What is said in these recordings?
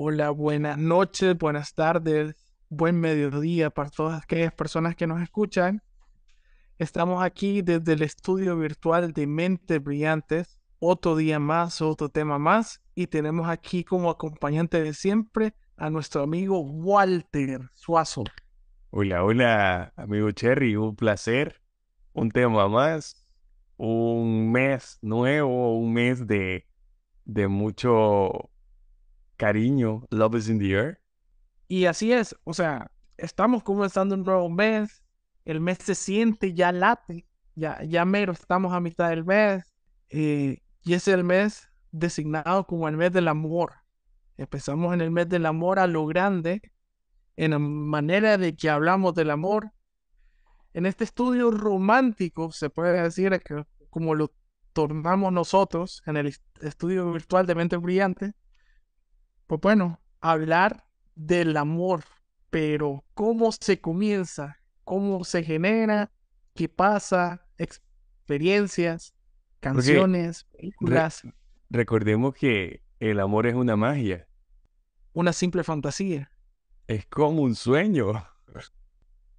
Hola, buenas noches, buenas tardes, buen mediodía para todas aquellas personas que nos escuchan. Estamos aquí desde el estudio virtual de Mentes Brillantes, otro día más, otro tema más, y tenemos aquí como acompañante de siempre a nuestro amigo Walter Suazo. Hola, hola, amigo Cherry, un placer, un tema más, un mes nuevo, un mes de, de mucho cariño, love is in the air. Y así es, o sea, estamos comenzando un nuevo mes, el mes se siente, ya late, ya, ya mero, estamos a mitad del mes, eh, y es el mes designado como el mes del amor. Empezamos en el mes del amor a lo grande, en la manera de que hablamos del amor. En este estudio romántico, se puede decir que como lo tornamos nosotros en el estudio virtual de Mente Brillante, pues bueno, hablar del amor, pero cómo se comienza, cómo se genera, qué pasa, experiencias, canciones, películas. recordemos que el amor es una magia. Una simple fantasía. Es como un sueño.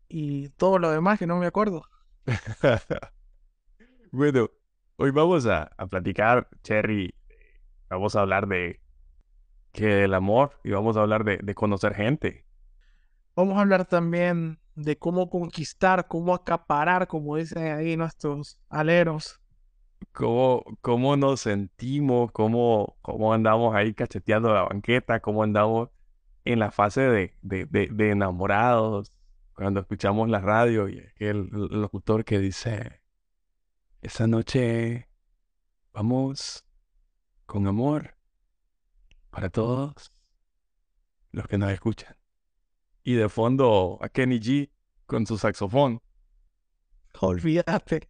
Y todo lo demás que no me acuerdo. bueno, hoy vamos a, a platicar, Cherry. Vamos a hablar de que el amor y vamos a hablar de, conocer gente. Vamos a hablar también de cómo conquistar, cómo acaparar, como dicen ahí nuestros aleros. Cómo, cómo nos sentimos, cómo, cómo andamos ahí cacheteando la banqueta, cómo andamos en la fase de, de, enamorados, cuando escuchamos la radio y el, el locutor que dice, esa noche vamos con amor para todos los que nos escuchan. Y de fondo a Kenny G con su saxofón. Olvídate.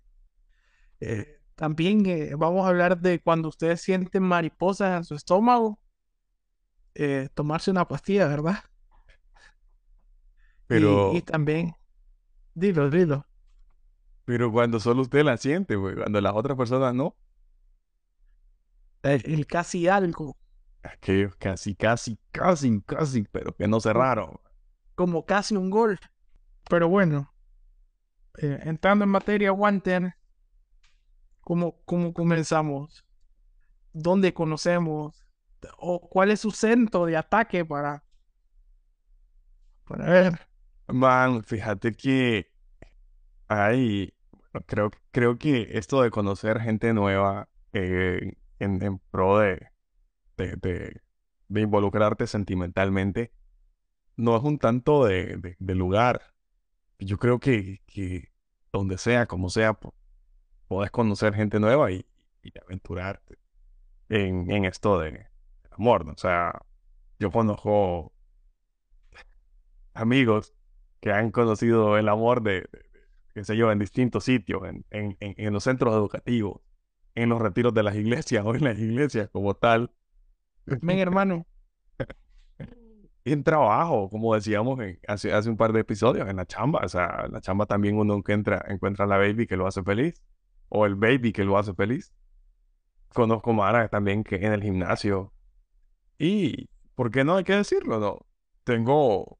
Eh, también eh, vamos a hablar de cuando ustedes sienten mariposas en su estómago. Eh, tomarse una pastilla, ¿verdad? Pero. Y, también. Dilo, dilo. Pero cuando solo usted la siente, güey. Cuando las otras personas no. el casi algo aquellos casi, casi, casi, casi, pero que no cerraron. Como casi un gol. Pero bueno, eh, entrando en materia, Wanter, ¿cómo, ¿cómo comenzamos? ¿Dónde conocemos? ¿O cuál es su centro de ataque para, para ver? Man, fíjate que hay, creo, creo que esto de conocer gente nueva eh, en, en pro de, de, involucrarte sentimentalmente, no es un tanto de, lugar. Yo creo que, que, donde sea, como sea, puedes conocer gente nueva y, aventurarte en, esto de amor. O sea, yo conozco amigos que han conocido el amor de, qué sé yo, en distintos sitios, en, en, en, los centros educativos, en los retiros de las iglesias o en las iglesias como tal. Ven, hermano. en trabajo, como decíamos hace, hace un par de episodios, en la chamba. O sea, en la chamba también uno encuentra, encuentra la baby que lo hace feliz. O el baby que lo hace feliz. Conozco Mara también que en el gimnasio. Y, ¿por qué no hay que decirlo? No. Tengo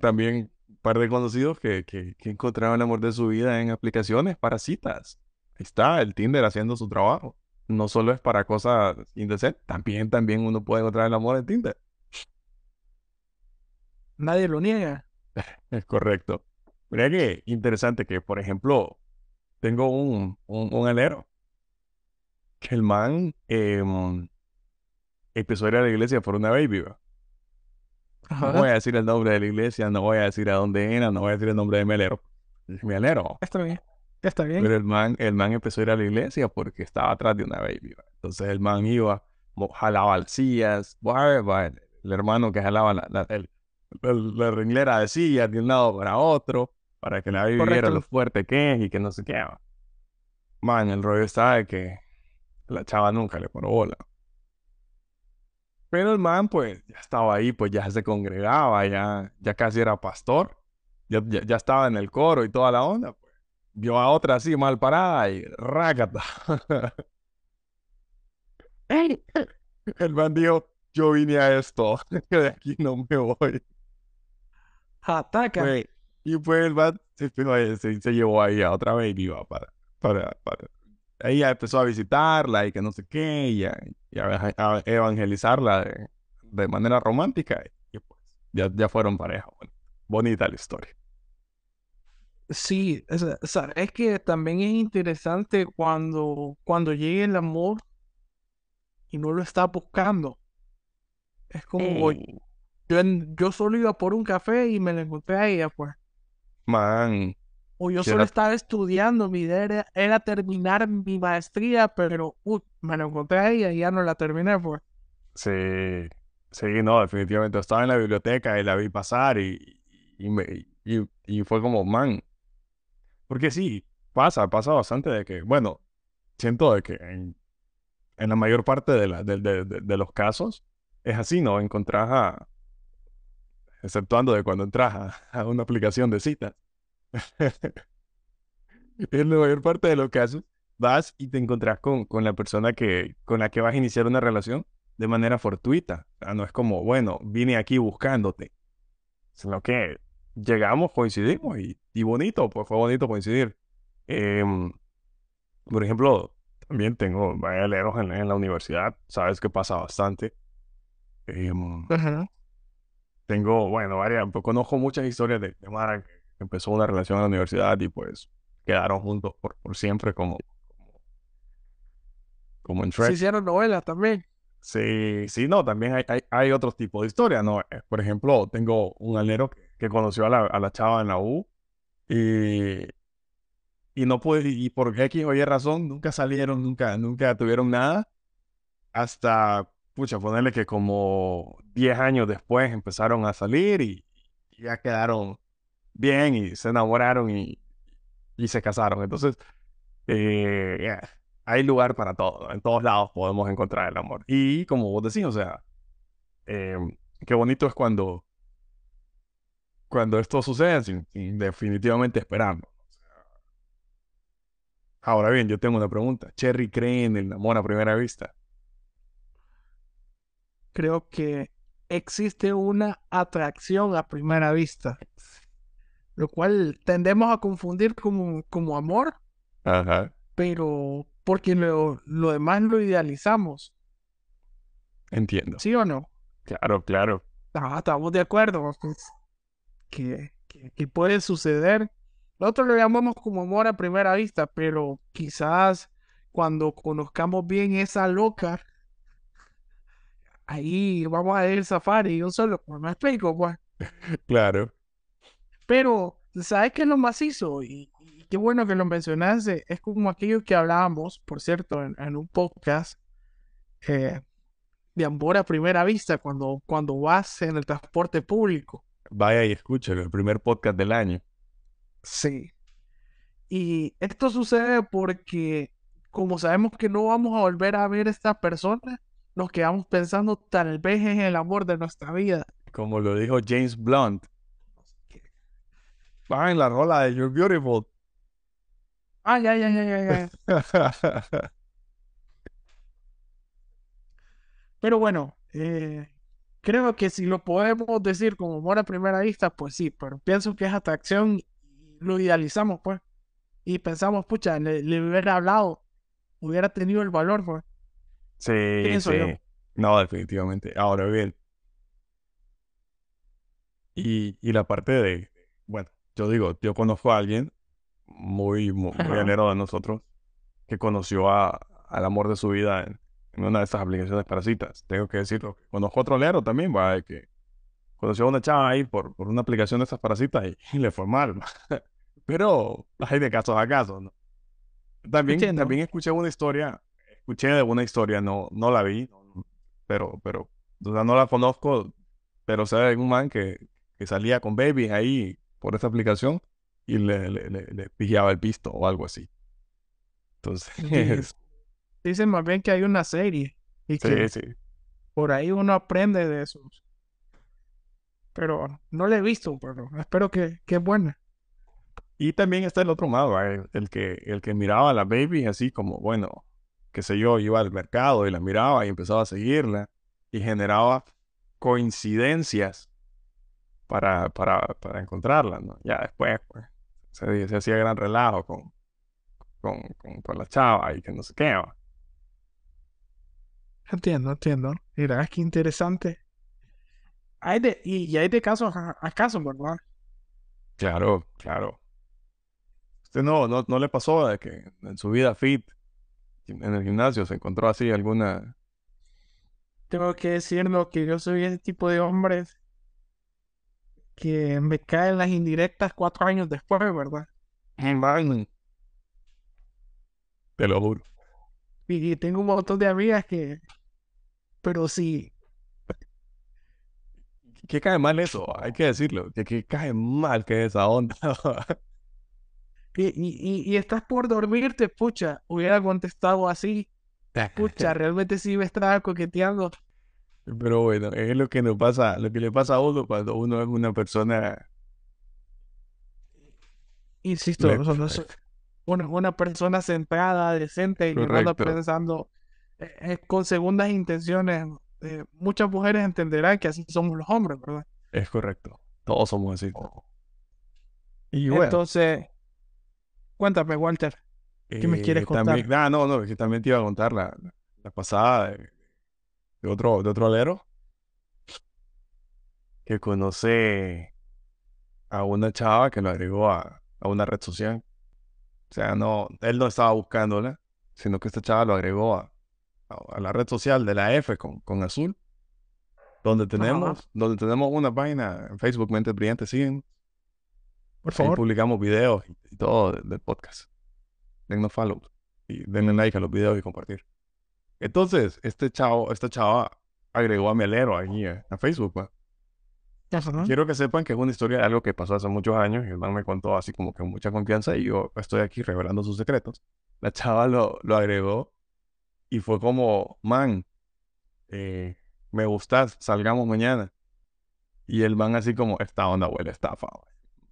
también un par de conocidos que, que, que encontraron el amor de su vida en aplicaciones para citas. Ahí está, el Tinder haciendo su trabajo no solo es para cosas indecentes, también, también uno puede encontrar el amor en Tinder. Nadie lo niega. Es correcto. Mira que interesante que, por ejemplo, tengo un, un, alero que el man em, empezó a ir a la iglesia por una baby. No voy a decir el nombre de la iglesia, no voy a decir a dónde era, no voy a decir el nombre de mi alero. mi alero. Está bien. Está bien. Pero el man, el man empezó a ir a la iglesia porque estaba atrás de una baby. Entonces el man iba, jalaba las sillas, el hermano que jalaba la, la, la, ringlera de sillas de un lado para otro, para que la baby viera lo fuerte que es y que no se qué. Man, el rollo estaba de que la chava nunca le pone bola. Pero el man, pues, ya estaba ahí, pues ya se congregaba, ya, ya casi era pastor, ya, ya, ya estaba en el coro y toda la onda. Pues vio a otra así mal parada y rácata. El man dijo, yo vine a esto, que de aquí no me voy. Ataca. Fue- y pues el man se, se, se llevó ahí a otra baby para, para, para. Ella empezó a visitarla y que no sé qué, y a, y a- a evangelizarla de, de manera romántica. Y pues ya, ya fueron pareja. Bueno, bonita la historia. Sí, es, es que también es interesante cuando, cuando llegue el amor y no lo está buscando. Es como yo, en- yo solo iba por un café y me la encontré a ella, pues. Man, O yo solo era- estaba estudiando, mi idea era, era terminar mi maestría, pero uy, me la encontré a ella y ya no la terminé, pues. sí, sí, no, definitivamente. Estaba en la biblioteca y la vi pasar y, y, me, y, y fue como, man. Porque sí, pasa, pasa bastante de que, bueno, siento de que en, en la mayor parte de, la, de, de- de- los casos es así, ¿no? Encontrás a, exceptuando de cuando entras a, a una aplicación de citas. En la mayor parte de los casos vas y te encontrás con, con la persona que, con la que vas a iniciar una relación de manera fortuita. O sea, no es como, bueno, vine aquí buscándote, sino que llegamos, coincidimos y, y bonito, pues fue bonito coincidir. Em, por ejemplo, también tengo aleros en, en la universidad, sabes que pasa bastante. Em, Ajá. tengo, bueno, varias, pues, conozco muchas historias de, de Mara que empezó una relación en la universidad y pues quedaron juntos por, por siempre como, como, como en Se Shrek. hicieron novelas también. Sí, sí, no, también hay, hay, hay otros tipos de historias, ¿no? Eh, Por ejemplo, tengo un alero que, que conoció a la, a la chava en la U y, y no pude, y por X o Y razón, nunca salieron, nunca, nunca tuvieron nada, hasta, pucha, ponerle que como 10 años después empezaron a salir y, y ya quedaron bien y se enamoraron y, y se casaron. Entonces, eh, yeah, hay lugar para todo, ¿no? En todos lados podemos encontrar el amor. Y como vos decís, o sea, eh, qué bonito es cuando, cuando esto sucede sin, sin definitivamente esperarlo. Ahora bien, yo tengo una pregunta. ¿Cherry cree en el amor a primera vista? Creo que existe una atracción a primera vista, lo cual tendemos a confundir como, como amor, Ajá, pero porque lo, lo demás lo idealizamos, entiendo. ¿sí o no? Claro, claro. Ah, estamos de acuerdo, pues, que, que, que puede suceder. Nosotros lo llamamos como amor a primera vista, pero quizás cuando conozcamos bien esa loca, ahí vamos a ir al safari y un solo, pues, me explico, pues. Claro. Pero, ¿sabes qué es lo macizo? Y, y qué bueno que lo mencionaste. Es como aquello que hablábamos, por cierto, en, en un podcast eh, de amor a primera vista, cuando, cuando vas en el transporte público. Vaya y escúchelo, el primer podcast del año. Sí. Y esto sucede porque, como sabemos que no vamos a volver a ver a esta persona, nos quedamos pensando tal vez en el amor de nuestra vida. Como lo dijo James Blunt. Va en la rola de You're Beautiful. Ay, ay, ay, ay, ay, ay. Pero bueno, eh, creo que si lo podemos decir como amor a primera vista, pues sí, pero pienso que es atracción y lo idealizamos, pues. Y pensamos, pucha, le, le hubiera hablado, hubiera tenido el valor, pues. Sí, Pienso yo. sí. No, definitivamente. Ahora bien. Y, y la parte de, bueno, yo digo, yo conozco a alguien muy, muy, muy de nosotros que conoció a, al amor de su vida en, en una de estas aplicaciones para citas. Tengo que decirlo. Conozco otro alero también, va, que conoció a una chava ahí por, por una aplicación de estas para citas y, y le fue mal. Pero hay de casos a casos, ¿no? También, Entiendo. también escuché una historia, escuché de una historia, no, no la vi, pero, pero, o sea, no la conozco, pero sé de un man que, que salía con babies ahí por esa aplicación y le, le, le, le pillaba el pisto o algo así. Entonces, Dicen más bien que hay una serie y que sí, sí. por ahí uno aprende de eso. Pero no la he visto, pero espero que, que es buena. Y también está el otro lado, ¿va? el, el que, el que miraba a la baby así como, bueno, qué sé yo, iba al mercado y la miraba y empezaba a seguirla. y generaba coincidencias para, para, para encontrarla, ¿no? Ya después, pues, se, se hacía gran relajo con, con, con, con la chava y que no sé qué. ¿va? Entiendo, entiendo. Mira, es que interesante. Hay de, y, y hay de casos a, a casos, ¿verdad? Claro, claro. Usted no, no, no le pasó de que en su vida fit, en el gimnasio, se encontró así alguna... Tengo que decirlo que yo soy ese tipo de hombres que me caen las indirectas cuatro años después, ¿verdad? Man, Te lo juro. Y, y tengo un montón de amigas que, pero sí, ¿Qué cae mal eso? Hay que decirlo. Que cae mal que esa onda. y, y, y, y estás por dormirte, pucha, hubiera contestado así, pucha, realmente sí me estaba coqueteando. Pero bueno, es lo que nos pasa, lo que le pasa a uno cuando uno es una persona. Insisto, Le- no soy una, una persona centrada, decente y no anda pensando eh, con segundas intenciones. Eh, muchas mujeres entenderán que así somos los hombres, ¿verdad? Es correcto. Todos somos así. Y bueno, Entonces, cuéntame, Walter, ¿qué me quieres eh, contar? también, ah, no, no, es que también te iba a contar la, la pasada de, de otro, de otro alero que conoce a una chava que lo agregó a, a una red social. O sea, no, él no estaba buscándola, sino que esta chava lo agregó a, a, la red social de la F con, con azul, donde tenemos, donde tenemos una página en Facebook, Mentes Brillantes, siguen. Por Ahí favor. publicamos videos y, todo del, podcast. Dennos follow y denle like a los videos y compartir. Entonces, este chavo, esta chava agregó a mi alero ahí eh, a Facebook, pues. Ajá. Quiero que sepan que es una historia de algo que pasó hace muchos años y el man me contó así como que con mucha confianza y yo estoy aquí revelando sus secretos. La chava lo, lo agregó y fue como, man, eh, me gustas, salgamos mañana. Y el man así como, esta onda huele estafa.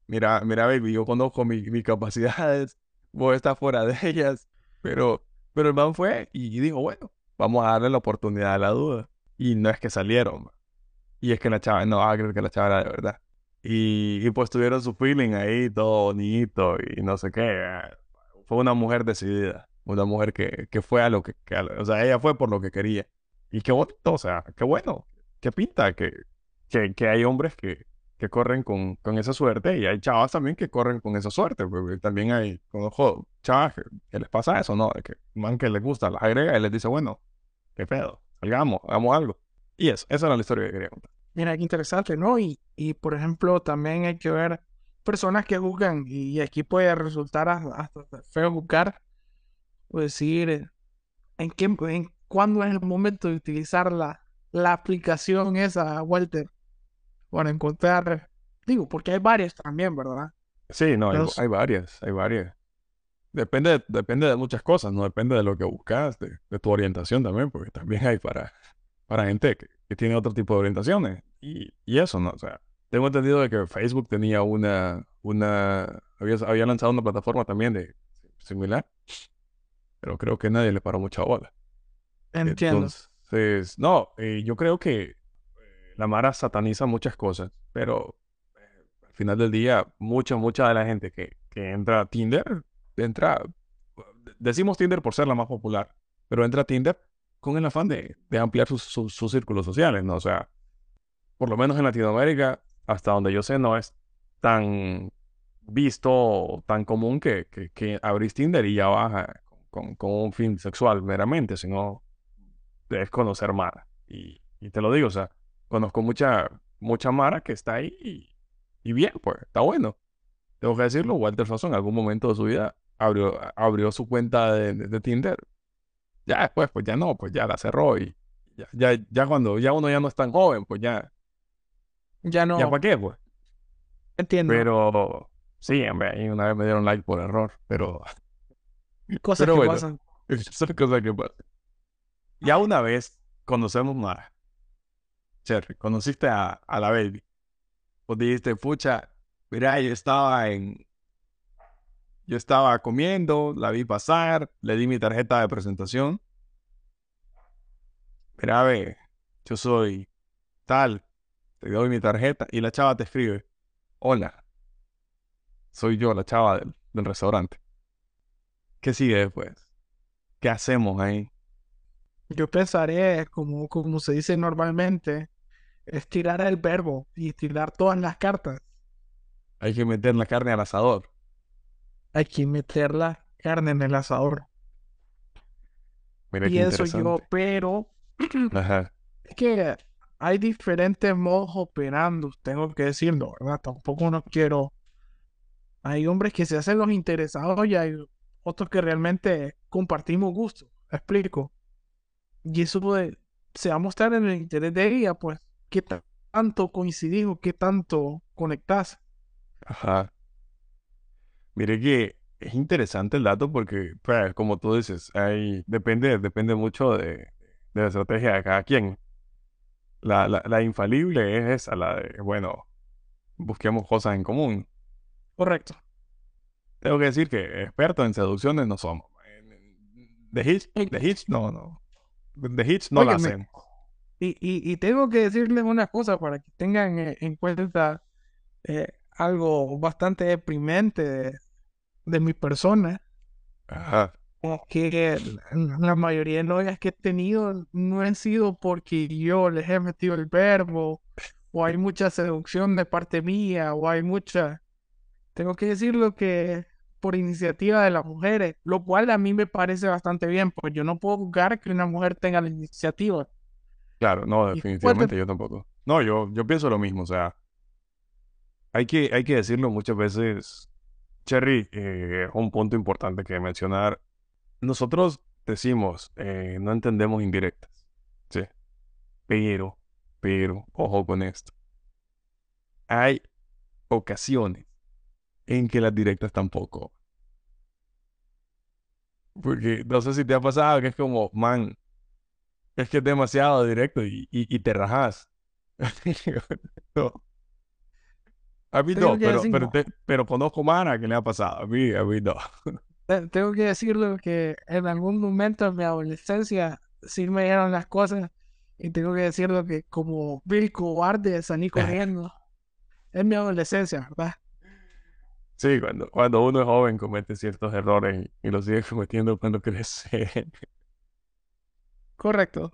Mira, mira, baby, yo conozco mi- mis capacidades, vos estás fuera de ellas, pero, pero el man fue y dijo, bueno, vamos a darle la oportunidad a la duda. Y no es que salieron. Y es que la chava, no, creo que la chava era de verdad. Y, y pues tuvieron su feeling ahí, todo bonito y no sé qué. ah. Fue una mujer decidida, una mujer que, que fue a lo que, que a o sea, ella fue por lo que quería. Y qué bonito, o sea, qué bueno, qué pinta, que, que, que hay hombres que, que corren con, con esa suerte y hay chavas también que corren con esa suerte. porque también hay, conozco chavas que, que les pasa eso, ¿no? Que man que les gusta, las agrega y les dice, bueno, qué pedo, salgamos, hagamos algo. Y eso, esa era la historia que quería contar. Mira, qué interesante, ¿no? Y, y por ejemplo, también hay que ver personas que juzgan, y aquí puede resultar hasta, hasta feo juzgar, o decir eh, en qué, en cuándo es el momento de utilizar la, la aplicación esa, Walter, para encontrar, digo, porque hay varias también, ¿verdad? Sí, no, hay, varias, hay varias. Depende, depende de muchas cosas, no depende de lo que buscas, de, de tu orientación también, porque también hay para, para gente que, que tiene otro tipo de orientaciones. Y, y eso, ¿no? O sea, tengo entendido de que Facebook tenía una, una, había, había lanzado una plataforma también de similar, pero creo que nadie le paró mucha bola. Entiendo. Entonces, no, eh, yo creo que eh, la Mara sataniza muchas cosas, pero eh, al final del día, mucha, mucha de la gente que, que entra a Tinder, entra, decimos Tinder por ser la más popular, pero entra a Tinder con el afán de, de ampliar sus, sus, sus círculos sociales, ¿no? O sea, por lo menos en Latinoamérica, hasta donde yo sé, no es tan visto tan común que, que, que abrís Tinder y ya baja con, con un fin sexual meramente, sino es conocer Mara. Y, y te lo digo, o sea, conozco mucha, mucha Mara que está ahí y, y bien, pues, está bueno. Tengo que decirlo, Walter Sasson en algún momento de su vida abrió, abrió su cuenta de, de- de Tinder. Ya después, pues ya no, pues ya la cerró y ya, ya, ya cuando ya uno ya no es tan joven, pues ya, Ya no ya para qué, pues. entiendo Pero sí, hombre, ahí una vez me dieron like por error, pero cosas pero que bueno. pasan. Son cosas que pasan. Ya una vez conocemos Mara. Cherry, conociste a, a la baby. Pues dijiste, pucha, mira, yo estaba en. Yo estaba comiendo, la vi pasar, le di mi tarjeta de presentación. Mira, ve, yo soy tal, te doy mi tarjeta y la chava te escribe, hola, soy yo, la chava del, del restaurante. ¿Qué sigue después? ¿Qué hacemos ahí? Yo pensaré, como, como se dice normalmente, estirar el verbo y estirar todas las cartas. Hay que meter la carne al asador. Hay que meter la carne en el asador. Mira qué Pienso yo, pero Ajá. es que hay diferentes modos operando, tengo que decirlo, ¿verdad? Tampoco no quiero. Hay hombres que se hacen los interesados y hay otros que realmente compartimos gustos. ¿Me explico? Y eso de- se va a mostrar en el interés de ella, pues, qué ta- tanto coincidimos, qué tanto conectás. Ajá. Mire que es interesante el dato porque, pues, como tú dices, hay, depende, depende mucho de, de la estrategia de cada quien. La, la, la infalible es esa, la de, bueno, busquemos cosas en común. Correcto. Tengo que decir que expertos en seducciones no somos. De hits, Ey. de hits, no, no. De hits no la Óyeme, hacemos. Y, y, y tengo que decirles una cosa para que tengan eh, en cuenta eh, algo bastante deprimente de, de mi persona. Ajá. Que la la mayoría de novias que he tenido no han sido porque yo les he metido el verbo, o hay mucha seducción de parte mía, o hay mucha. Tengo que decirlo que por iniciativa de las mujeres, lo cual a mí me parece bastante bien, pues yo no puedo juzgar que una mujer tenga la iniciativa. Claro, no, Y definitivamente yo tampoco. No, yo, yo pienso lo mismo, o sea, hay que, hay que decirlo muchas veces, Cherry, eh, un punto importante que mencionar. Nosotros decimos, eh, no entendemos indirectas, ¿sí? Pero, pero, ojo con esto. Hay ocasiones en que las directas tampoco. Porque no sé si te ha pasado que es como, man, es que es demasiado directo y, y, y te rajas. No. A mí Tengo no, pero, decir, pero, te- pero conozco mana que le ha pasado. A mí, a mí no. Te- Tengo que decirlo que en algún momento de mi adolescencia sí me dieron las cosas y tengo que decirlo que como Bill cobarde salí corriendo. Es mi adolescencia, ¿verdad? Sí, cuando, cuando uno es joven comete ciertos errores y, y los sigue cometiendo cuando crece. Correcto.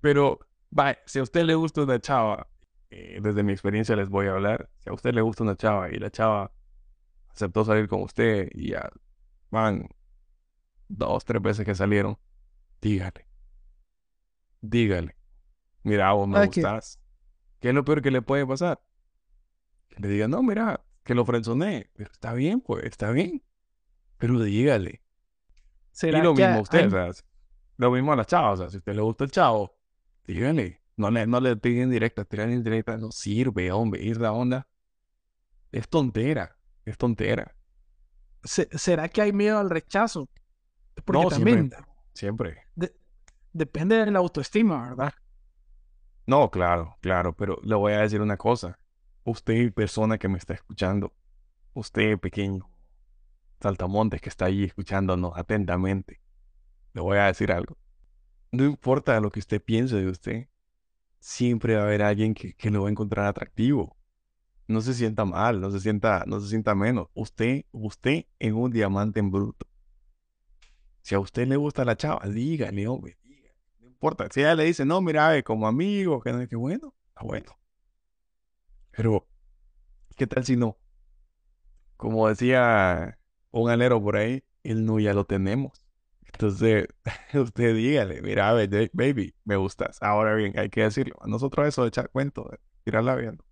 Pero, va, si a usted le gusta una chava, eh, desde mi experiencia les voy a hablar. Si a usted le gusta una chava y la chava aceptó salir con usted y ya van dos, tres veces que salieron, dígale. Dígale. Mira, vos me ¿Sabes qué? gustás. ¿Qué es lo peor que le puede pasar? Que le diga, no, mira, que lo frenzoné. Pero está bien, pues, está bien. Pero dígale. Y ¿Será lo que mismo a usted, hay- o sea, lo mismo a la chava, o sea, si a usted le gusta el chavo, dígale. No le, no le piden directa, tirar indirecta, no sirve, hombre, ir la onda. Es tontera, es tontera. se- será que hay miedo al rechazo? Porque No, siempre, también siempre. de- depende de la autoestima, ¿verdad? No, claro, claro, pero le voy a decir una cosa. Usted, persona que me está escuchando, usted, pequeño, saltamontes que está ahí escuchándonos atentamente, le voy a decir algo. No importa lo que usted piense de usted, siempre va a haber alguien que, que lo va a encontrar atractivo. No se sienta mal, no se sienta, no se sienta menos. Usted, usted es un diamante en bruto. Si a usted le gusta la chava, dígale, hombre, dígale. No importa. Si ella le dice, no, mira, como amigo, que, que bueno, está bueno. Pero, ¿qué tal si no? Como decía un alero por ahí, el no ya lo tenemos. Entonces, usted dígale, mira, baby, me gustas. Ahora bien, hay que decirlo. A nosotros eso de echar cuento, de tirarla viendo.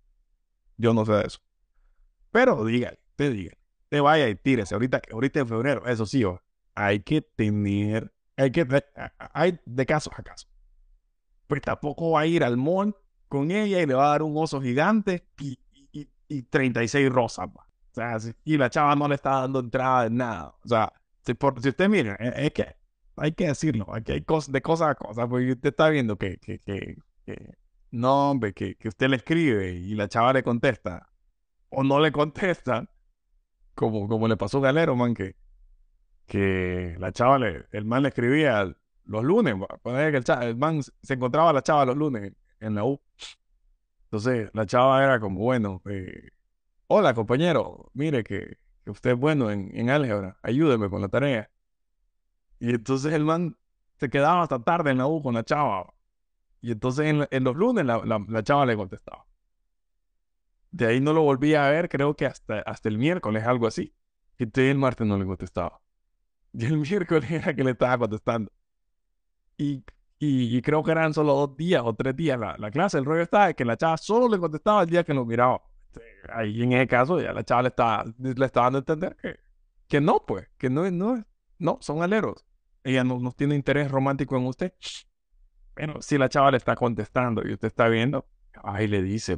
Yo no sé de eso. Pero dígale, te dígale. Te vaya y tírese. Ahorita, ahorita en febrero, eso sí, hay que tener, hay que, hay de casos a casos. Pues tampoco va a ir al mall con ella y le va a dar un oso gigante y, y, y- y 36 rosas. O sea, y la chava no le está dando entrada de nada. O sea, si, por- si usted mira, es, es que hay que decirlo, aquí hay cosas de cosa a cosa, porque usted está viendo que, que, que, no, hombre, que, que usted le escribe y la chava le contesta o no le contesta, como, como le pasó a Galero, man, que, que la chava, le, el man le escribía los lunes, que el, cha- el man se encontraba a la chava los lunes en la U. Entonces, la chava era como, bueno, eh, hola compañero, mire que, usted es bueno en, álgebra, ayúdeme con la tarea. Y entonces el man se quedaba hasta tarde en la U con la chava. Y entonces en, los lunes la, la, la, chava le contestaba. De ahí no lo volví a ver, creo que hasta, hasta el miércoles, algo así. Y entonces el martes no le contestaba. Y el miércoles era que le estaba contestando. Y, y, y creo que eran solo dos días o tres días la, la clase. El rollo estaba que la chava solo le contestaba el día que lo miraba. Ahí en ese caso ya la chava le estaba, le estaba dando a entender que, que no, pues, que no, no, no, son aleros. Ella no, no tiene interés romántico en usted. Pero si la chava le está contestando y usted está viendo, ahí le dice,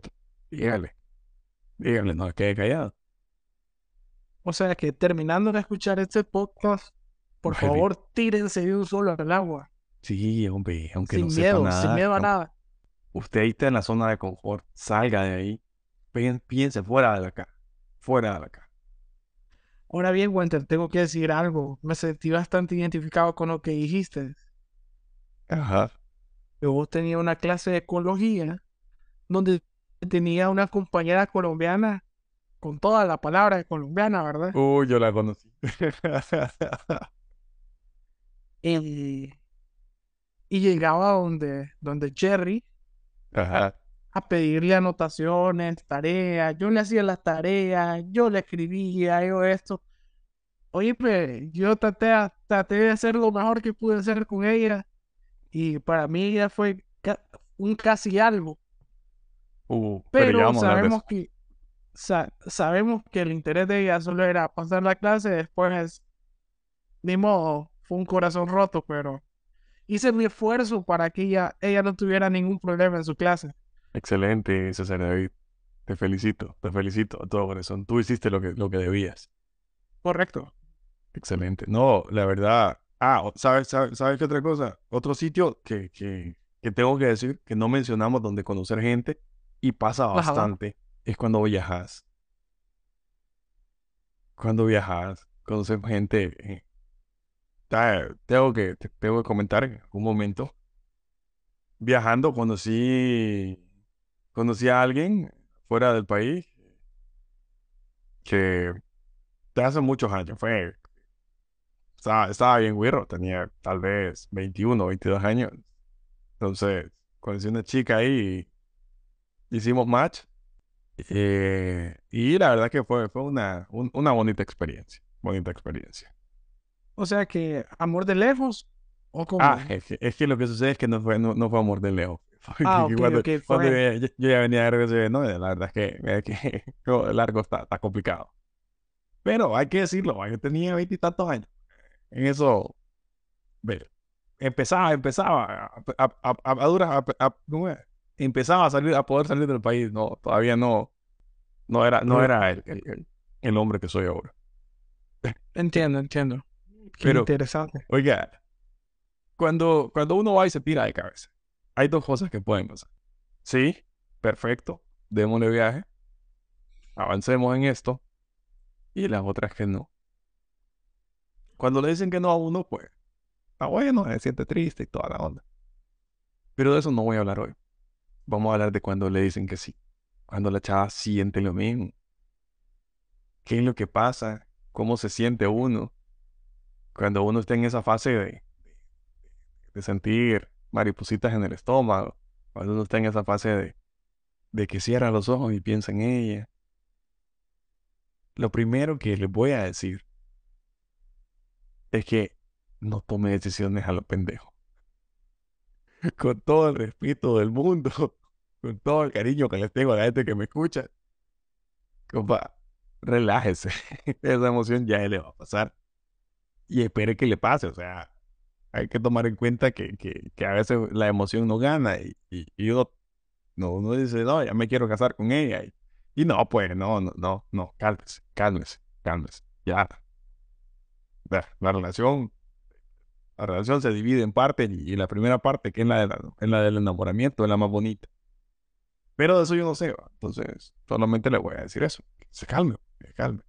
dígale, dígale, no quede callado. O sea que terminando de escuchar este podcast, por favor, tírense de un solo al agua. Sí, hombre, aunque sin no miedo, sepa nada. sin miedo a nada. Usted ahí está en la zona de confort, salga de ahí, pien- piense fuera de la fuera de la. Ahora bien, Winter, tengo que decir algo. Me sentí bastante identificado con lo que dijiste. Ajá. Que vos tenías una clase de ecología donde tenía una compañera colombiana con toda la palabra colombiana, ¿verdad? Uy, yo la conocí. Y, y llegaba donde, donde Jerry Ajá. a pedirle anotaciones, tareas. Yo le hacía las tareas, yo le escribía, yo esto. Oye, pues yo traté, a- traté de hacer lo mejor que pude hacer con ella. Y para mí ella fue ca- un casi algo. Uh, pero sabemos que sa- sabemos que el interés de ella solo era pasar la clase, después ni modo, fue un corazón roto, pero hice mi esfuerzo para que ella, ella no tuviera ningún problema en su clase. Excelente, César David. Te felicito, te felicito a todo corazón. Tú hiciste lo que, lo que debías. Correcto. Excelente. No, la verdad. Ah, ¿sabes, sabes, sabes qué otra cosa? Otro sitio que, que, que tengo que decir que no mencionamos donde conocer gente y pasa Ajá. bastante es cuando viajas. Cuando viajas, conocer gente. Tengo que, te- tengo que comentar en algún momento. Viajando conocí, conocí a alguien fuera del país que hace muchos años fue estaba, estaba bien güiro, tenía tal vez 21, 22 años. Entonces, conocí una chica ahí y hicimos match. Eh, y la verdad que fue, fue una, un- una bonita experiencia. Bonita experiencia. O sea que amor de lejos o como Ah, es que, es que lo que sucede es que no fue, no, no fue amor de lejos. Ah, ok, cuando, ok, cuando yo, yo- ya venía de regreso, no, la verdad es que, es que largo está, está complicado. Pero hay que decirlo, yo tenía veintitantos años. En eso, empezaba, empezaba a, a, a, duras, empezaba a salir, a poder salir del país. No, todavía no, no era, no Pero- era el- el hombre que soy ahora. entiendo, entiendo. Qué Pero- interesante. Oiga, cuando, cuando uno va y se tira de cabeza, hay dos cosas que pueden pasar. Sí, perfecto, démosle viaje, avancemos en esto, y las otras que no. Cuando le dicen que no a uno, pues, está bueno, se siente triste y toda la onda. Pero de eso no voy a hablar hoy. Vamos a hablar de cuando le dicen que sí. Cuando la chava siente lo mismo. ¿Qué es lo que pasa? ¿Cómo se siente uno? Cuando uno está en esa fase de, de sentir maripositas en el estómago. Cuando uno está en esa fase de, de que cierra los ojos y piensa en ella. Lo primero que les voy a decir es que no tome decisiones a lo pendejo. Con todo el respeto del mundo, con todo el cariño que les tengo a la gente que me escucha, compa, relájese. Esa emoción ya le va a pasar. Y espere que le pase. O sea, hay que tomar en cuenta que, que, que a veces la emoción no gana y, y, y uno, no, uno dice, no, ya me quiero casar con ella. Y, y no, pues, no, no, no, no, cálmese, cálmese, cálmese. Ya. La, la relación, la relación se divide en partes y, la primera parte, que es la, de la, es la del enamoramiento, es la más bonita. Pero de eso yo no sé, ¿va? entonces solamente le voy a decir eso. que Se calme, que se calme.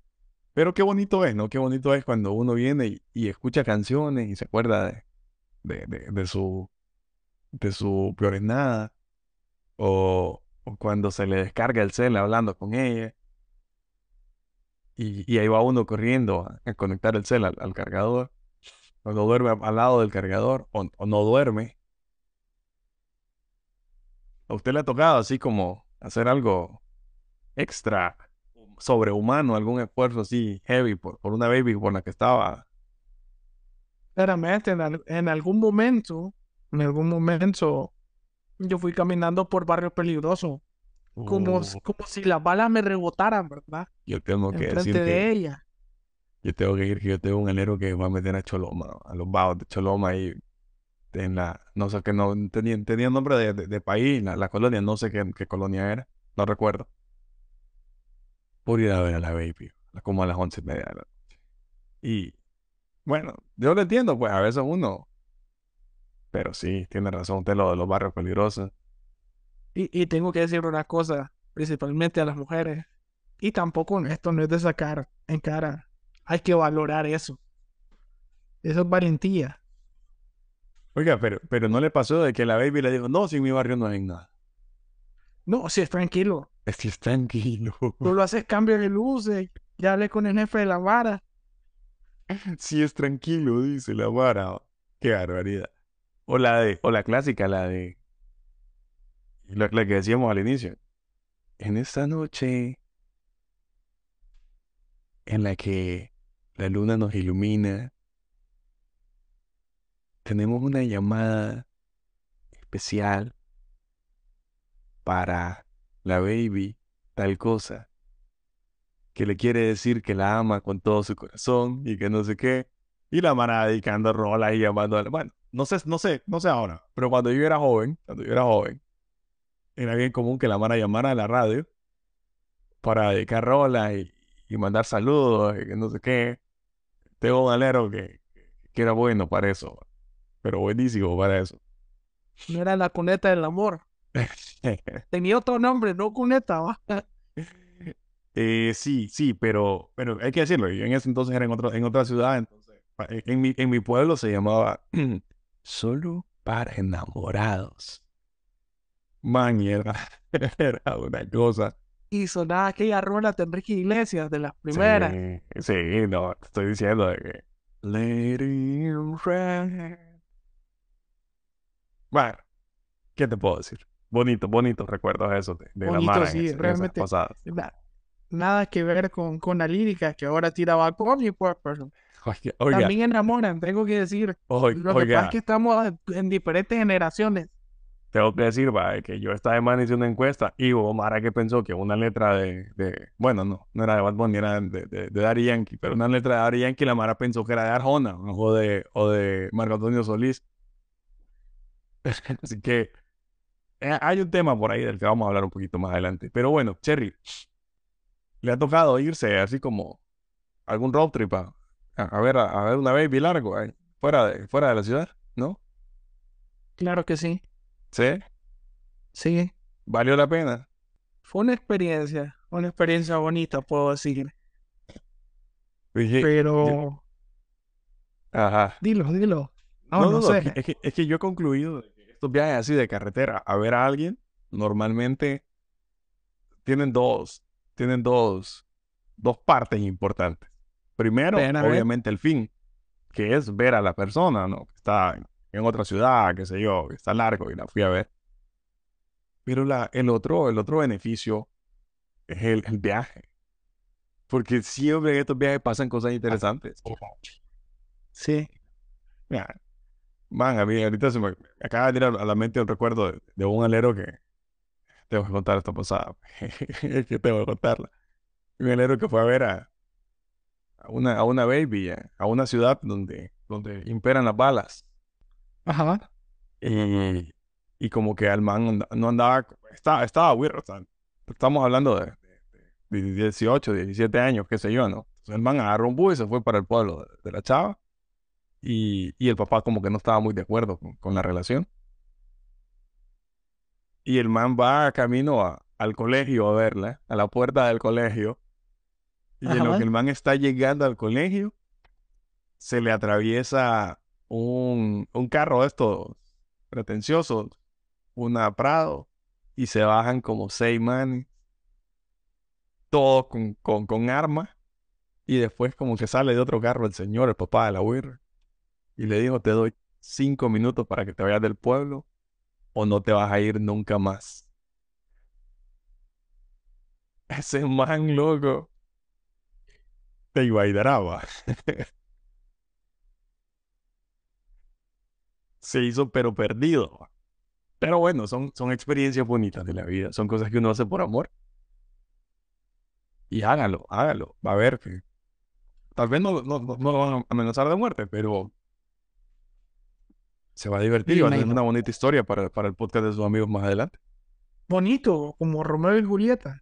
Pero qué bonito es, ¿no? Qué bonito es cuando uno viene y, escucha canciones y se acuerda de, su de su nada. O, cuando se le descarga el cel hablando con ella. Y, ahí va uno corriendo a, conectar el cel al, cargador. O no duerme al lado del cargador. O, o no duerme. ¿A usted le ha tocado así como hacer algo extra sobrehumano, algún esfuerzo así heavy por, por una baby por la que estaba? Claramente, en, al- en algún momento, en algún momento, yo fui caminando por barrio peligroso, como, Uh, como si las balas me rebotaran, ¿verdad? yo tengo que decir de que ella. yo tengo que ir que yo tengo un alero que va a meter a Choloma, a los vagos de Choloma ahí en la, no sé qué, no tenía, tenía nombre de, de, de país, la, la colonia, no sé qué, qué colonia era, no recuerdo. Por ir a ver a la baby, como a las once y media de la noche. Y bueno, yo lo entiendo, pues a veces uno, pero sí, tiene razón usted lo de los barrios peligrosos. Y, y tengo que decir una cosa, principalmente a las mujeres. Y tampoco esto no es de sacar en cara. Hay que valorar eso. Eso es valentía. Oiga, pero, pero no le pasó de que la baby le dijo, no, si en mi barrio no hay nada. No, si es tranquilo. Que es tranquilo. Solo haces cambio de luces. Ya hablé con el jefe de la vara. Sí es tranquilo, dice la vara. Qué barbaridad. O la de, o la clásica, la de, la, la que decíamos al inicio. En esta noche en la que la luna nos ilumina, tenemos una llamada especial para la baby, tal cosa, que le quiere decir que la ama con todo su corazón y que no sé qué. Y la manada dedicando rolas y llamando. Bueno, no sé, no sé, no sé ahora, pero cuando yo era joven, cuando yo era joven, era bien común que la mara llamara a la radio para dedicar rolas y, y mandar saludos y que no sé qué. Tengo un alero que, que era bueno para eso, pero buenísimo para eso. No era la cuneta del amor. Tenía otro nombre, no cuneta, ¿va? Eh, sí, sí, pero, pero hay que decirlo. Yo en ese entonces era en, otro, en otra ciudad. Entonces, pa- en, mi, en mi pueblo se llamaba Solo para enamorados. Man, y era, era una cosa. Y sonaba aquella rola de Enrique Iglesias, de las primeras. Sí, sí, no, te estoy diciendo de que. Lady. Bueno, ¿qué te puedo decir? Bonito, bonitos recuerdos esos de, de la Mara sí, en realmente. pasadas. Na- nada que ver con, con la lírica que ahora tira Bad Bunny, pues, pero Oiga, oiga, también enamoran, tengo que decir. oi- Lo que pasa oiga, es que estamos en diferentes generaciones. tengo que decir, va, que yo esta semana hice una encuesta y hubo Mara que pensó que una letra de, de- bueno, no, no era de Bad Bunny, era de, de, de Daddy Yankee, pero una letra de Daddy Yankee, la Mara pensó que era de Arjona o de, o de Marco Antonio Solís. Así que hay un tema por ahí del que vamos a hablar un poquito más adelante. Pero bueno, Cherry, le ha tocado irse así como algún road trip a, ver, a, ver una baby largo, ahí, fuera de, fuera de la ciudad, ¿no? Claro que sí. ¿Sí? Sí. ¿Valió la pena? Fue una experiencia, una experiencia bonita, puedo decir. Pero, Ajá. dilo, dilo. No, No, no, no, no, sé. es que, es que yo he concluido estos viajes así de carretera a ver a alguien, normalmente tienen dos, tienen dos, dos partes importantes. Primero, obviamente el fin, que es ver a la persona, ¿no? Que está en, en otra ciudad, qué sé yo, que está largo y la fui a ver. Pero la, el otro, el otro beneficio es el, el viaje. Porque siempre en estos viajes pasan cosas interesantes. Sí. Mira, Man, a mí ahorita se me, acaba de venir a la mente un recuerdo de, de un alero que tengo que contar esta pasada. Que tengo que contarla. Un alero que fue a ver a, a una, a una baby, a, a una ciudad donde, donde imperan las balas. Ajá. Y, y como que al man no andaba, estaba, estaba weird, estamos hablando de, de, de 18, 17 años, qué sé yo, ¿no? Entonces el man agarró un bus y se fue para el pueblo de, de la chava. Y, y el papá como que no estaba muy de acuerdo con, con la relación. Y el man va camino a- al colegio a verla, a la puerta del colegio. Y en lo que el man está llegando al colegio, se le atraviesa un, un carro de estos pretenciosos, una Prado, y se bajan como seis manes, todos con, con, con armas, y después como que sale de otro carro el señor, el papá de la Weir, y le dijo, te doy cinco minutos para que te vayas del pueblo o no te vas a ir nunca más. Ese man loco te iba. Se hizo pero perdido. Pero bueno, son, son experiencias bonitas de la vida. Son cosas que uno hace por amor. Y hágalo, hágalo. Va a ver que tal vez no, no, no, no van a amenazar de muerte, pero se va a divertir y va a tener una bonita historia para, para el podcast de sus amigos más adelante. Bonito, como Romeo y Julieta.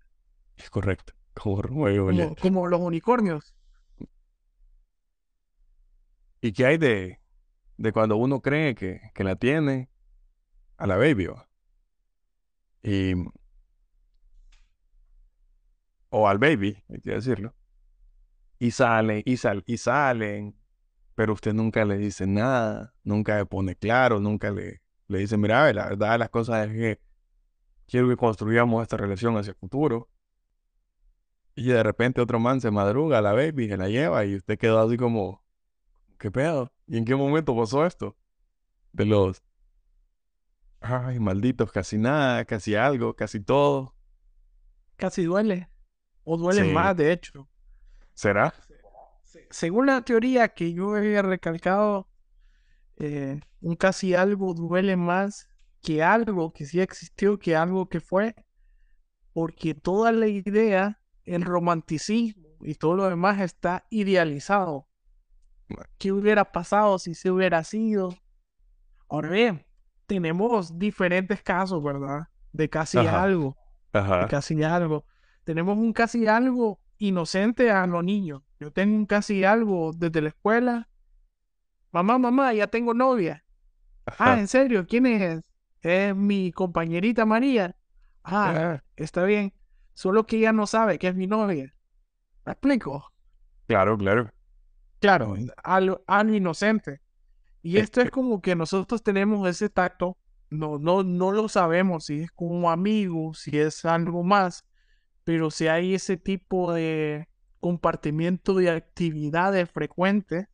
Es correcto, como Romeo y Como, Julieta. como los unicornios. ¿Y qué hay de, de cuando uno cree que, que la tiene a la baby? va? Y, o al baby, hay que decirlo. Y salen, y, sal, y salen, pero usted nunca le dice nada, nunca le pone claro, nunca le, le dice, mira, la verdad de las cosas es que quiero que construyamos esta relación hacia el futuro. Y de repente otro man se madruga a la baby, se la lleva y usted quedó así como, ¿qué pedo? ¿Y en qué momento pasó esto? De los, ay, malditos, casi nada, casi algo, casi todo. Casi duele. O duele Sí. más, de hecho. ¿Será? Se- Según la teoría que yo he recalcado, eh, un casi algo duele más que algo que sí existió, que algo que fue, porque toda la idea, el romanticismo y todo lo demás está idealizado. ¿Qué hubiera pasado si se hubiera sido? Ahora bien, tenemos diferentes casos, ¿verdad? De casi Ajá. algo de casi algo. Tenemos un casi algo inocente a los niños. Yo tengo un casi algo desde la escuela. Mamá, mamá, ya tengo novia. Ah. ¿en serio? ¿Quién es? Es mi compañerita María. Ah, Ah, está bien. Solo que ella no sabe que es mi novia. ¿Me explico? claro, claro. Claro, algo, algo inocente. Y esto es como que nosotros tenemos ese tacto. No, no, no lo sabemos si es como amigo, si es algo más. Pero si hay ese tipo de compartimiento de actividades frecuentes,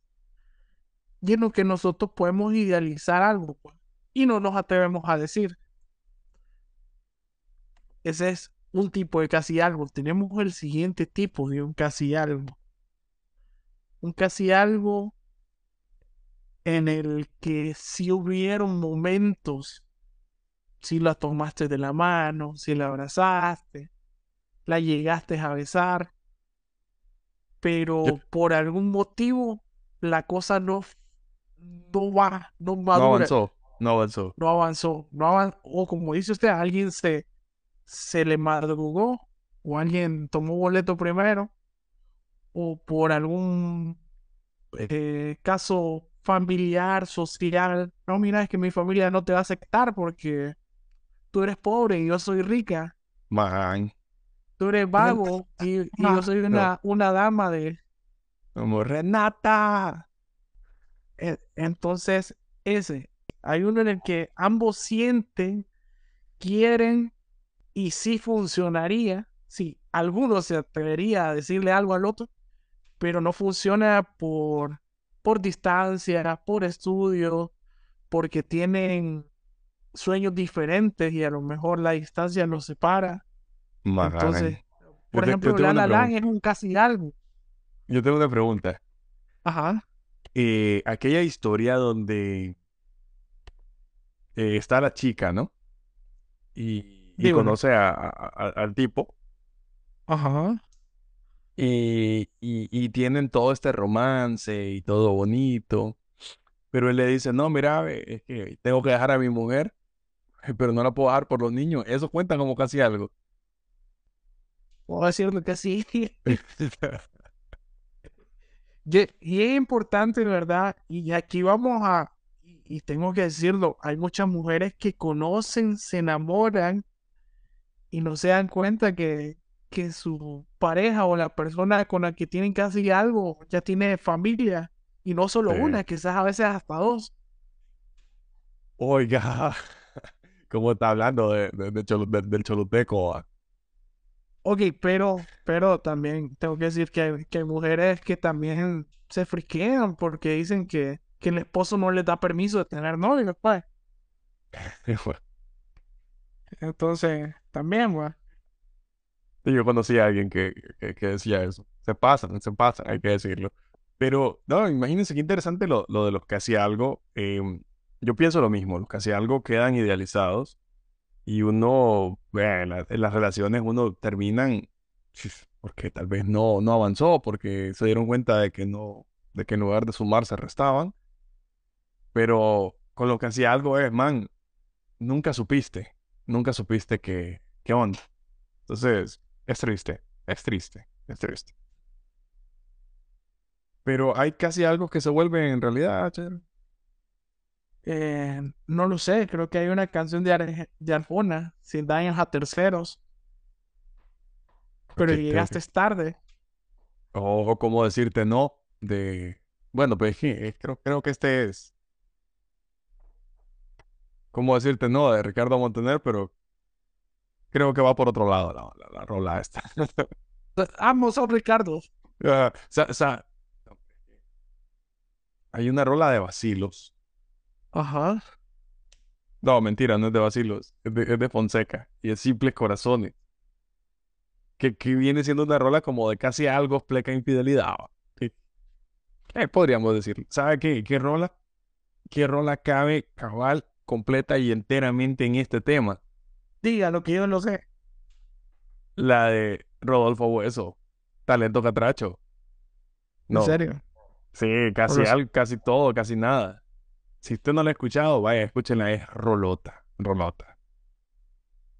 y en lo que nosotros podemos idealizar algo, pues, y no nos atrevemos a decir. Ese es un tipo de casi algo. Tenemos el siguiente tipo de un casi algo. Un casi algo en el que si hubieron momentos, si la tomaste de la mano, si la abrazaste, la llegaste a besar, pero por algún motivo la cosa no, no va, no no madura, avanzó, no avanzó. no avanzó, no avan- o como dice usted, alguien se, se le madrugó, o alguien tomó boleto primero, o por algún eh, caso familiar, social, no, mira, es que mi familia no te va a aceptar porque tú eres pobre y yo soy rica, Man, tú eres vago y, y yo soy no. una, una dama de... como Renata. E- Entonces, ese, hay uno en el que ambos sienten, quieren y sí funcionaría, sí, alguno se atrevería a decirle algo al otro, pero no funciona por, por distancia, por estudio, porque tienen sueños diferentes y a lo mejor la distancia los separa. Man. Entonces, por te- yo ejemplo, tengo La Land es un casi algo. Yo tengo una pregunta. Ajá, Eh, aquella historia donde eh, está la chica, ¿no? Y, conoce a- a- a- al tipo. ajá. Y, y, y tienen todo este romance y todo bonito. Pero él le dice, no, mira, es que tengo que dejar a mi mujer, pero no la puedo dejar por los niños. Eso cuenta como casi algo. Puedo decirlo que sí. Y, y es importante, ¿verdad? Y aquí vamos a, y tengo que decirlo, hay muchas mujeres que conocen, se enamoran y no se dan cuenta que, que su pareja o la persona con la que tienen casi algo ya tiene familia. Y no solo Sí. una, quizás a veces hasta dos. Oiga, ¿Cómo está hablando de, de- de de- del choluteco? Ok, pero, pero también tengo que decir que hay, que hay mujeres que también se friquean porque dicen que, que el esposo no les da permiso de tener novio, pues. Entonces, también, pues. Sí, yo conocí a alguien que, que, que decía eso. Se pasan, se pasan, hay que decirlo. Pero, no, imagínense qué interesante lo, lo de los que hacía algo. Em, yo pienso lo mismo, los que hacía algo quedan idealizados y uno, bueno, en, la- en las relaciones uno terminan porque tal vez no, no avanzó, porque se dieron cuenta de que no, de que en lugar de sumar se restaban. Pero con lo que hacía algo es, man, nunca supiste, nunca supiste que, qué onda. Entonces, es triste, es triste, es triste. Pero hay casi algo que se vuelve en realidad, Cher. Eh, no lo sé, creo que hay una canción de, Ar- de Arjona, sin daños a terceros, pero llegaste tarde. O, o cómo decirte no de... Bueno, pues eh, creo, creo que este es... ¿Cómo decirte no de Ricardo Montaner? Pero creo que va por otro lado la, la, la rola esta. Ambos son Ricardo. O sea, o sea, hay una rola de Basilos. Ajá. No, mentira, no es de Basilos, es de, es de Fonseca. Y es Simples Corazones. Que, que viene siendo una rola como de casi algo pleca infidelidad. ¿va? Sí. Eh, podríamos decir. ¿Sabe qué? ¿Qué rola? ¿Qué rola cabe cabal, completa y enteramente en este tema? Diga lo que yo no sé. La de Rodolfo Hueso. Talento Catracho. En No. serio. Sí, casi algo, casi todo, casi nada. Si usted no la ha escuchado, vaya, escúchenla, es rolota, rolota.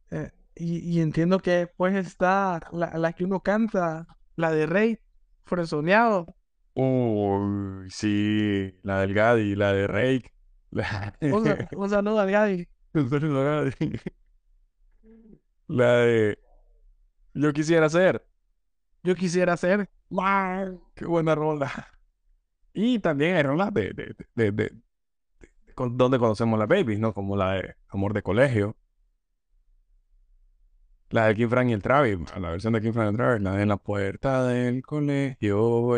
Eh, y, y entiendo que después está la, la que uno canta, la de Rey, fresoneado. Uy, sí, la del Gadi, la de Rake. La, Un, sa- un saludo al Gaby. la de Yo quisiera ser. Yo quisiera ser. ¡Wow! ¡Qué buena rola! Y también hay rolas de, de, de, de- de- de- con- donde conocemos las babies, ¿no? Como la de Amor de Colegio. La de Kim Frank y el Travis, la versión de Kim Frank y el Travis, la de En la puerta del colegio.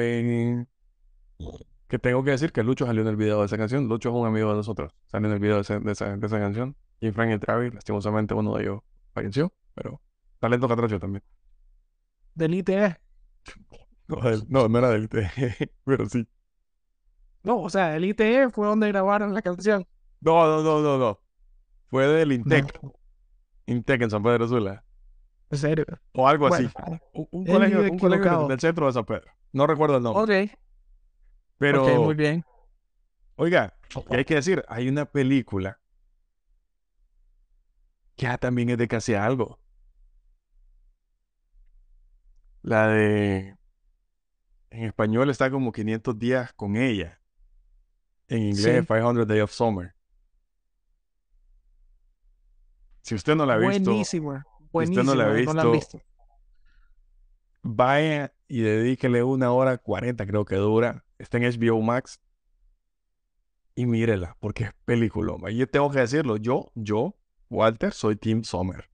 Que tengo que decir que Lucho salió en el video de esa canción. Lucho es un amigo de nosotros. Salió en el video de, ese- de esa, de esa canción. Kim Frank y el Travis, lastimosamente uno de ellos falleció, pero talento catracho también. Del ITE. No, no, no era del IT, pero sí. No, o sea, el ITE fue donde grabaron la canción. No, no, no, no, no. Fue del Intec. Intec en San Pedro Sula. En serio. O algo así. Un, colegio, un colegio del centro de San Pedro. No recuerdo el nombre. ok. Pero, Ok, muy bien. oiga, y hay que decir, hay una película que ya también es de casi algo. La de... En español está como 500 días con ella. En inglés, Sí. 500 Days of Summer. Si usted no la ha visto, Buenísima. usted no la ha no la han visto, vaya y dedíquele una hora 40, creo que dura. Está en HBO Max. Y mírela, porque es película. Y yo tengo que decirlo, yo, yo, Walter, soy Team Summer.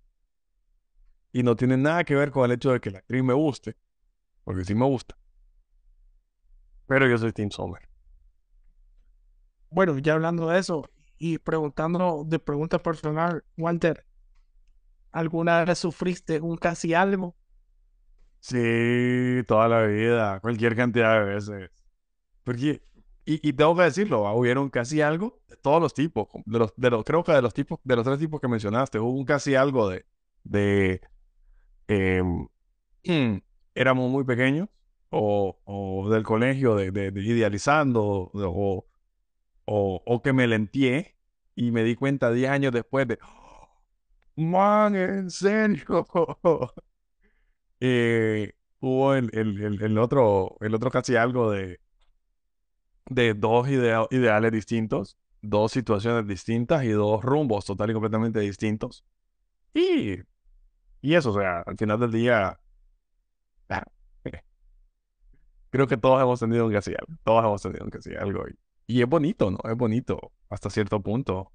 Y no tiene nada que ver con el hecho de que la actriz me guste, porque sí me gusta. Pero yo soy Team Summer. Bueno, ya hablando de eso y preguntando de pregunta personal, Walter, ¿alguna vez sufriste un casi algo? Sí, toda la vida, cualquier cantidad de veces. Porque, y, y tengo que decirlo, ah, hubieron casi algo de todos los tipos, de los, de los, creo que de los tipos, de los tres tipos que mencionaste, hubo un casi algo de, de, em, éramos muy pequeños, o, o del colegio, de, de- de idealizando, o, o, o que me lentié y me di cuenta 10 años después de, man, en serio. Eh, hubo el, el, el, otro, el otro casi algo de, de dos idea- ideales distintos, dos situaciones distintas y dos rumbos total y completamente distintos. Y, y eso, o sea, al final del día, ah, creo que todos hemos tenido un casi algo, todos hemos tenido un casi algo. Y, y es bonito, ¿no? Es bonito hasta cierto punto.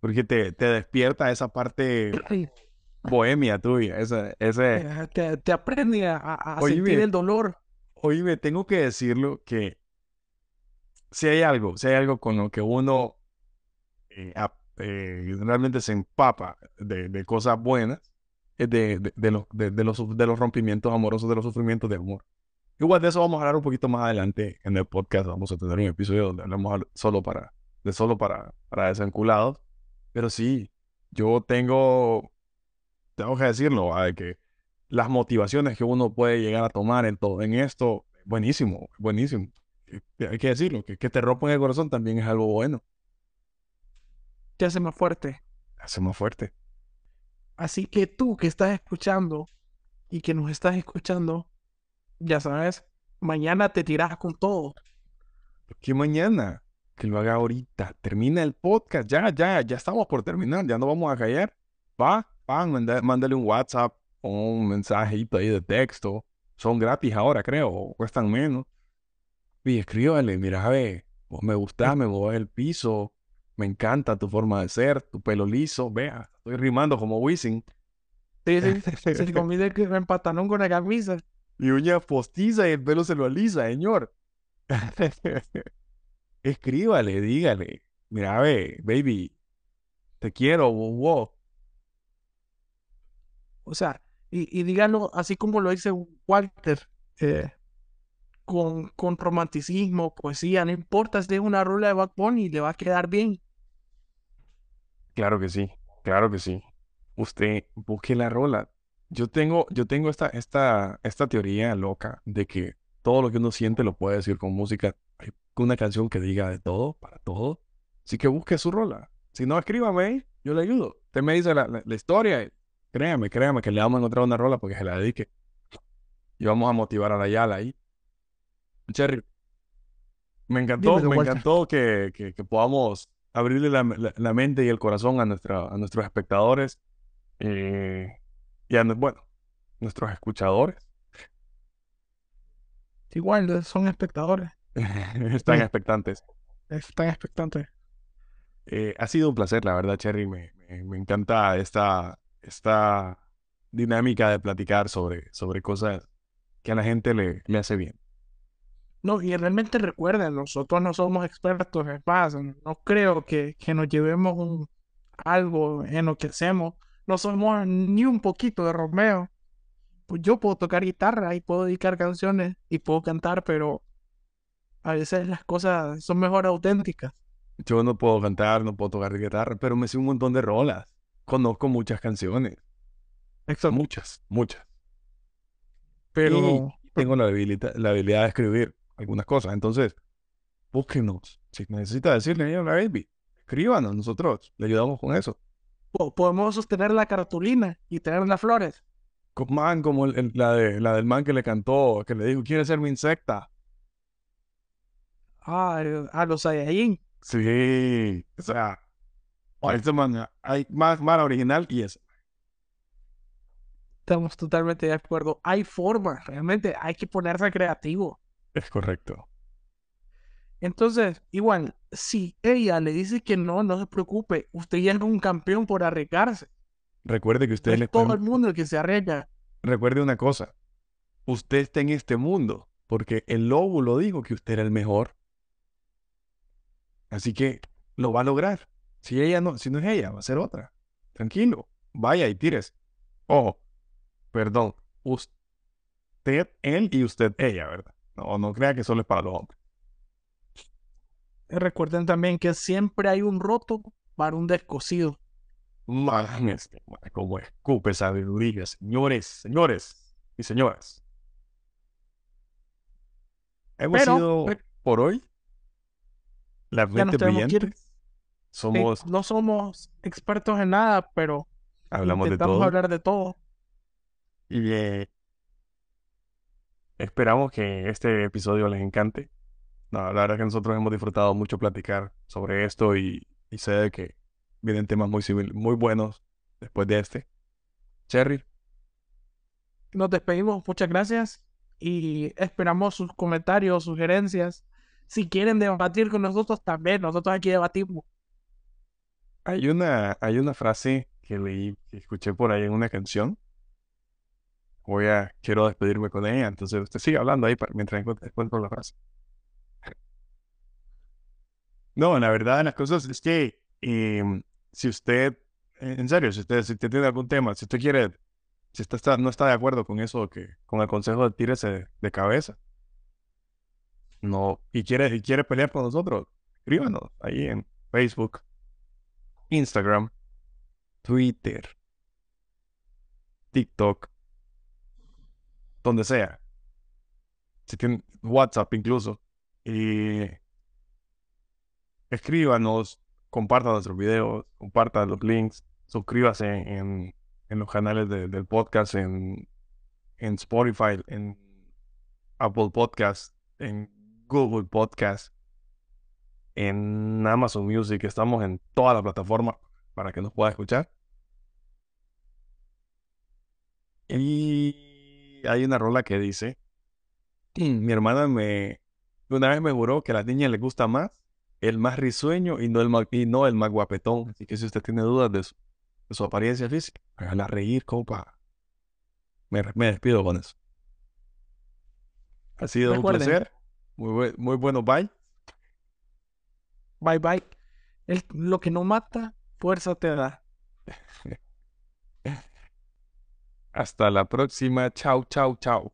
Porque te, te despierta esa parte bohemia tuya, ese, ese... Te, te aprende a, sentir el dolor. Oye, tengo que decirlo que si hay algo, si hay algo con lo que uno eh, eh, realmente se empapa de, de cosas buenas, es de, de, de los, de, los, de los rompimientos amorosos, de los sufrimientos de amor. Igual de eso vamos a hablar un poquito más adelante en el podcast. Vamos a tener un episodio donde hablamos solo para, de solo para, para desenculados. Pero sí, yo tengo, tengo que decirlo, ¿va? de que las motivaciones que uno puede llegar a tomar en todo, en esto, buenísimo, buenísimo. Hay que decirlo, que, que te rompan el corazón también es algo bueno, Te hace más fuerte. hace más fuerte. Así que tú que estás escuchando y que nos estás escuchando, ya sabes, mañana te tiras con todo. Que mañana, que lo haga ahorita, termina el podcast, ya, ya, ya estamos por terminar, ya no vamos a callar. Va, va, manda- mándale un WhatsApp o un mensajito ahí de texto. Son gratis ahora, creo, o cuestan menos. Y escríbale, mira, ve, vos me gustás, me mueves el piso, me encanta tu forma de ser, tu pelo liso, vea, estoy rimando como Wisin. Sí, sí, se combina el el pantalón con la camisa. Mi uña postiza y el pelo se lo alisa, señor. Escríbale, dígale. Mira, ve, baby, te quiero, wow, wow. O sea, y, y díganlo así como lo dice Walter, eh, con, con romanticismo, poesía, no importa si es una rola de Bad Bunny, le va a quedar bien. Claro que sí, claro que sí. Usted busque la rola. Yo tengo, yo tengo esta, esta, esta teoría loca de que todo lo que uno siente lo puede decir con música. Hay una canción que diga de todo, para todo. Así que busque su rola. Si no, escríbame, yo le ayudo. Usted me dice la, la- la historia. y Créame, créame que le vamos a encontrar una rola porque se la dedique. Y vamos a motivar a la Yala ahí. Cherry, me encantó, Dímelo, me Walter. encantó que, que- que podamos abrirle la, la- la mente y el corazón a, nuestra, a nuestros espectadores eh, y a, nu- bueno, nuestros escuchadores. Igual son espectadores, Están expectantes. están expectantes. Eh, ha sido un placer, la verdad, Cherry. Me, me- me encanta esta, esta dinámica de platicar sobre, sobre cosas que a la gente le, le hace bien. No, y realmente recuerden, nosotros no somos expertos, es más, no creo que, que nos llevemos un, algo en lo que hacemos. No somos ni un poquito de Romeo. Pues yo puedo tocar guitarra y puedo dedicar canciones y puedo cantar, pero a veces las cosas son mejor auténticas. Yo no puedo cantar, no puedo tocar guitarra, pero me sé un montón de rolas. Conozco muchas canciones. Muchas, muchas. Pero Y tengo la habilidad, la habilidad de escribir algunas cosas. Entonces, búsquenos. Si necesita decirle a la baby, escríbanos. Nosotros le ayudamos con eso. Po- podemos sostener la cartulina y tener las flores. Man como el- el- la, de, la del man que le cantó, que le dijo, ¿quiere ser mi insecta? Ah, a los Saiyajin. Sí, o sea, este man, hay más, más original y es. Estamos totalmente de acuerdo. Hay formas, realmente hay que ponerse creativo. Es correcto. Entonces, igual, si ella le dice que no, no se preocupe. Usted ya es un campeón por arriesgarse. Recuerde que le es todo el mundo el que se arriesga. Recuerde una cosa. Usted está en este mundo porque el lobo lo dijo que usted era el mejor. Así que lo va a lograr. Si ella no, si no es ella, va a ser otra. Tranquilo. Vaya y tires. Ojo. Perdón. Usted, él y usted, ella, ¿verdad? No, no crea que solo es para los hombres. Recuerden también que siempre hay un roto para un descosido. Man, este, como escupe sabiduría, señores, señores y señoras. Hemos Pero, sido por hoy brillantes. Sí, Somos, no somos expertos en nada, pero hablamos de intentamos todo. hablar de todo. Y eh, esperamos que este episodio les encante. No, la verdad que nosotros hemos disfrutado mucho platicar sobre esto y, y sé de que vienen temas muy, civil- muy buenos después de este. Cherry, Nos despedimos, muchas gracias y esperamos sus comentarios, sugerencias. Si quieren debatir con nosotros, también nosotros aquí debatimos. Hay una, hay una frase que leí, que escuché por ahí en una canción. Voy a, quiero despedirme con ella, entonces usted sigue hablando ahí para, mientras encuentro la frase. No, la verdad, las cosas es que em, si usted, en serio, si usted, tiene algún tema, si usted quiere, si usted está, no está de acuerdo con eso, que, con el consejo de tírese de, de cabeza, no, y quiere, y quiere pelear con nosotros, escríbanos ahí en Facebook, Instagram, Twitter, TikTok, donde sea. Si tiene WhatsApp incluso. Y escríbanos, compartan nuestros videos, compartan los links, suscríbase en, en los canales de- del podcast, en, en Spotify, en Apple Podcast, en Google Podcast, en Amazon Music. Estamos en toda la plataforma para que nos pueda escuchar. Y hay una rola que dice, mi hermana me una vez me juró que a las niñas les gusta más el más risueño y no el más, y no el más guapetón. Así que si usted tiene dudas de su, de su apariencia física, hágala reír, compa. Me, me despido con eso. Ha sido un Recuerden. placer. Muy, muy bueno, bye. Bye bye. El- lo que no mata, fuerza te da. Hasta la próxima. Chau, chau, chau.